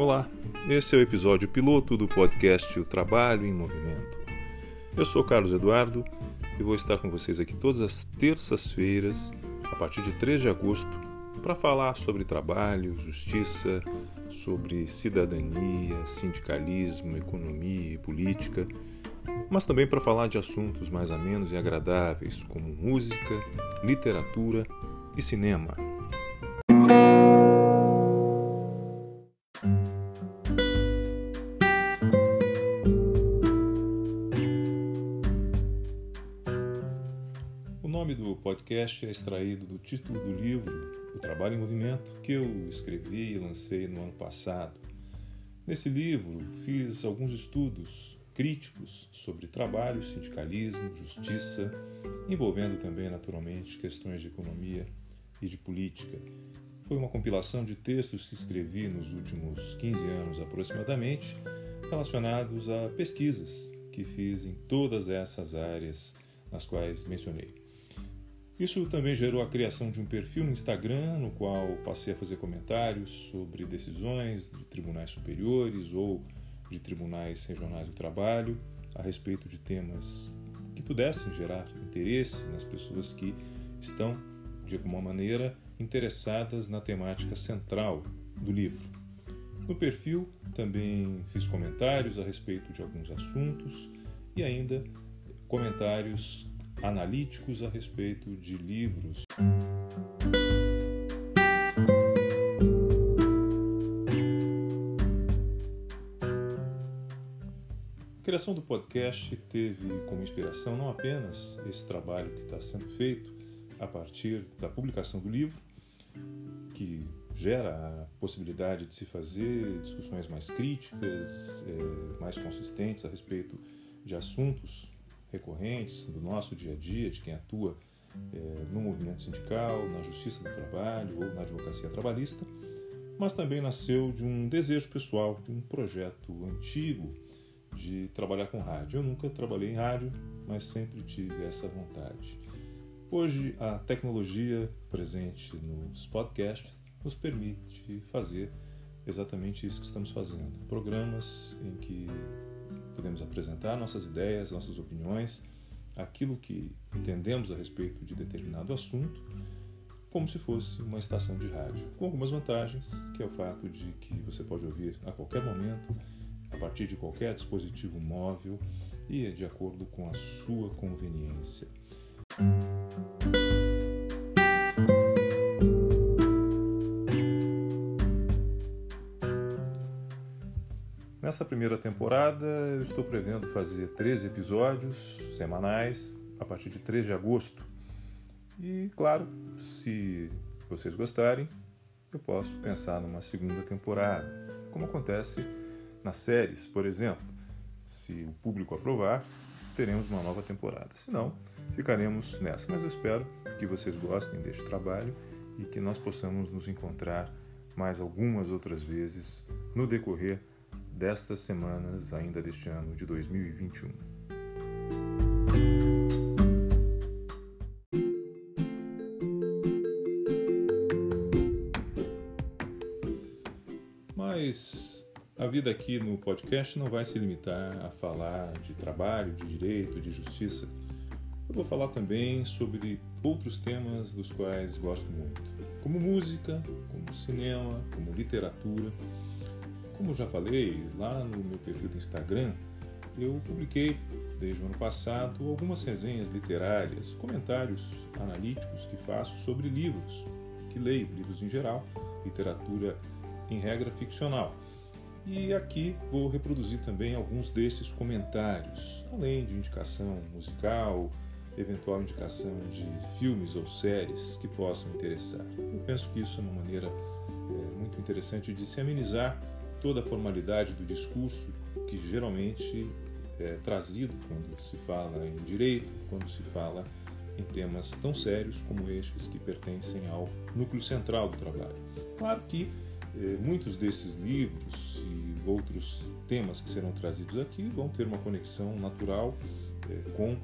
Olá, esse é o episódio piloto do podcast O Trabalho em Movimento. Eu sou Carlos Eduardo e vou estar com vocês aqui todas as terças-feiras, a partir de 3 de agosto, para falar sobre trabalho, justiça, sobre cidadania, sindicalismo, economia e política, mas também para falar de assuntos mais amenos e agradáveis como música, literatura e cinema. Podcast é extraído do título do livro O Trabalho em Movimento, que eu escrevi e lancei no ano passado. Nesse livro, fiz alguns estudos críticos sobre trabalho, sindicalismo, justiça, envolvendo também, naturalmente, questões de economia e de política. Foi uma compilação de textos que escrevi nos últimos 15 anos aproximadamente, relacionados a pesquisas que fiz em todas essas áreas nas quais mencionei. Isso também gerou a criação de um perfil no Instagram, no qual passei a fazer comentários sobre decisões de tribunais superiores ou de tribunais regionais do trabalho a respeito de temas que pudessem gerar interesse nas pessoas que estão, de alguma maneira, interessadas na temática central do livro. No perfil também fiz comentários a respeito de alguns assuntos e ainda comentários analíticos a respeito de livros. A criação do podcast teve como inspiração não apenas esse trabalho que está sendo feito a partir da publicação do livro, que gera a possibilidade de se fazer discussões mais críticas, é, mais consistentes a respeito de assuntos recorrentes do nosso dia a dia, de quem atua é, no movimento sindical, na justiça do trabalho ou na advocacia trabalhista, mas também nasceu de um desejo pessoal, de um projeto antigo de trabalhar com rádio. Eu nunca trabalhei em rádio, mas sempre tive essa vontade. Hoje, a tecnologia presente nos podcasts nos permite fazer exatamente isso que estamos fazendo. Programas em que podemos apresentar nossas ideias, nossas opiniões, aquilo que entendemos a respeito de determinado assunto, como se fosse uma estação de rádio, com algumas vantagens, que é o fato de que você pode ouvir a qualquer momento, a partir de qualquer dispositivo móvel e de acordo com a sua conveniência. Nessa primeira temporada, eu estou prevendo fazer 13 episódios semanais a partir de 3 de agosto. E, claro, se vocês gostarem, eu posso pensar numa segunda temporada, como acontece nas séries, por exemplo. Se o público aprovar, teremos uma nova temporada. Se não, ficaremos nessa. Mas eu espero que vocês gostem deste trabalho e que nós possamos nos encontrar mais algumas outras vezes no decorrer destas semanas ainda deste ano de 2021. Mas a vida aqui no podcast não vai se limitar a falar de trabalho, de direito, de justiça. Eu vou falar também sobre outros temas dos quais gosto muito, como música, como cinema, como literatura como já falei lá no meu perfil do Instagram, eu publiquei desde o ano passado algumas resenhas literárias, comentários analíticos que faço sobre livros, que leio, livros em geral, literatura em regra ficcional. E aqui vou reproduzir também alguns desses comentários, além de indicação musical, eventual indicação de filmes ou séries que possam interessar. Eu penso que isso é uma maneira é, muito interessante de se amenizar toda a formalidade do discurso que geralmente é trazido quando se fala em direito, quando se fala em temas tão sérios como estes que pertencem ao núcleo central do trabalho. Claro que eh, muitos desses livros e outros temas que serão trazidos aqui vão ter uma conexão natural eh, com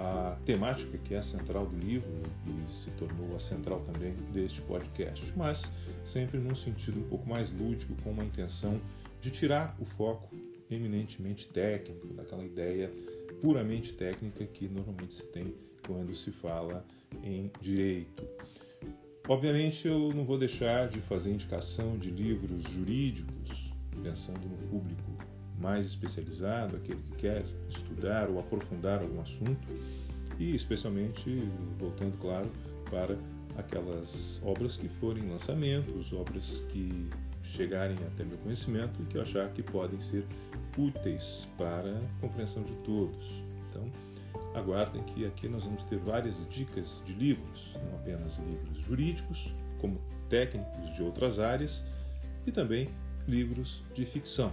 a temática que é a central do livro e se tornou a central também deste podcast, mas sempre num sentido um pouco mais lúdico, com uma intenção de tirar o foco eminentemente técnico, daquela ideia puramente técnica que normalmente se tem quando se fala em direito. Obviamente, eu não vou deixar de fazer indicação de livros jurídicos, pensando no público mais especializado, aquele que quer estudar ou aprofundar algum assunto, e especialmente voltando, claro, para aquelas obras que forem lançamentos, obras que chegarem até meu conhecimento e que eu achar que podem ser úteis para a compreensão de todos. Então, aguardem que aqui nós vamos ter várias dicas de livros, não apenas livros jurídicos, como técnicos de outras áreas, e também livros de ficção,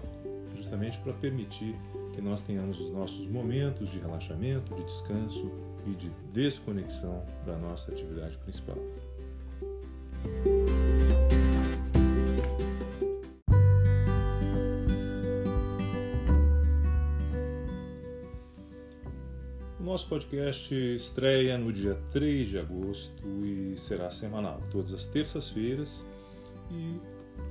justamente para permitir que nós tenhamos os nossos momentos de relaxamento, de descanso e de desconexão da nossa atividade principal. nosso podcast estreia no dia 3 de agosto e será semanal, todas as terças-feiras. E,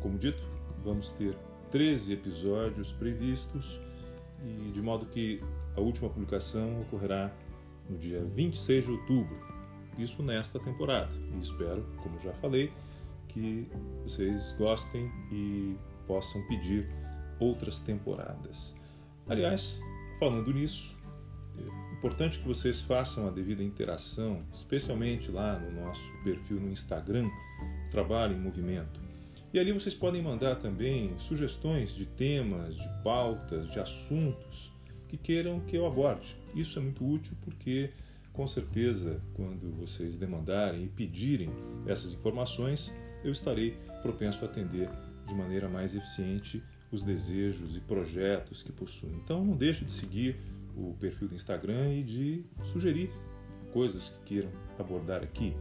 como dito, vamos ter 13 episódios previstos, e de modo que a última publicação ocorrerá no dia 26 de outubro, isso nesta temporada. E espero, como já falei, que vocês gostem e possam pedir outras temporadas. Aliás, falando nisso, Importante que vocês façam a devida interação, especialmente lá no nosso perfil no Instagram, Trabalho em Movimento. E ali vocês podem mandar também sugestões de temas, de pautas, de assuntos que queiram que eu aborde. Isso é muito útil porque, com certeza, quando vocês demandarem e pedirem essas informações, eu estarei propenso a atender de maneira mais eficiente os desejos e projetos que possuem. Então, não deixe de seguir o perfil do Instagram e de sugerir coisas que queiram abordar aqui.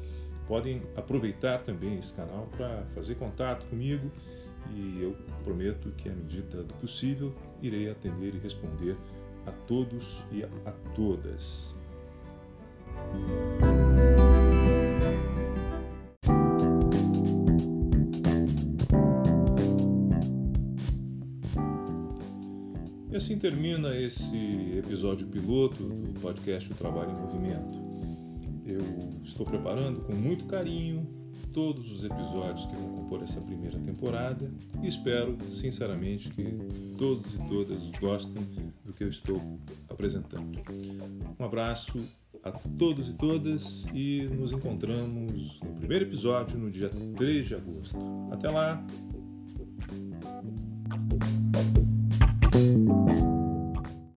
Podem aproveitar também esse canal para fazer contato comigo e eu prometo que, à medida do possível, irei atender e responder a todos e a todas. E assim termina esse episódio piloto do podcast O Trabalho em Movimento. Eu estou preparando com muito carinho todos os episódios que vão compor essa primeira temporada e espero, sinceramente, que todos e todas gostem do que eu estou apresentando. Um abraço a todos e todas e nos encontramos no primeiro episódio no dia 3 de agosto. Até lá!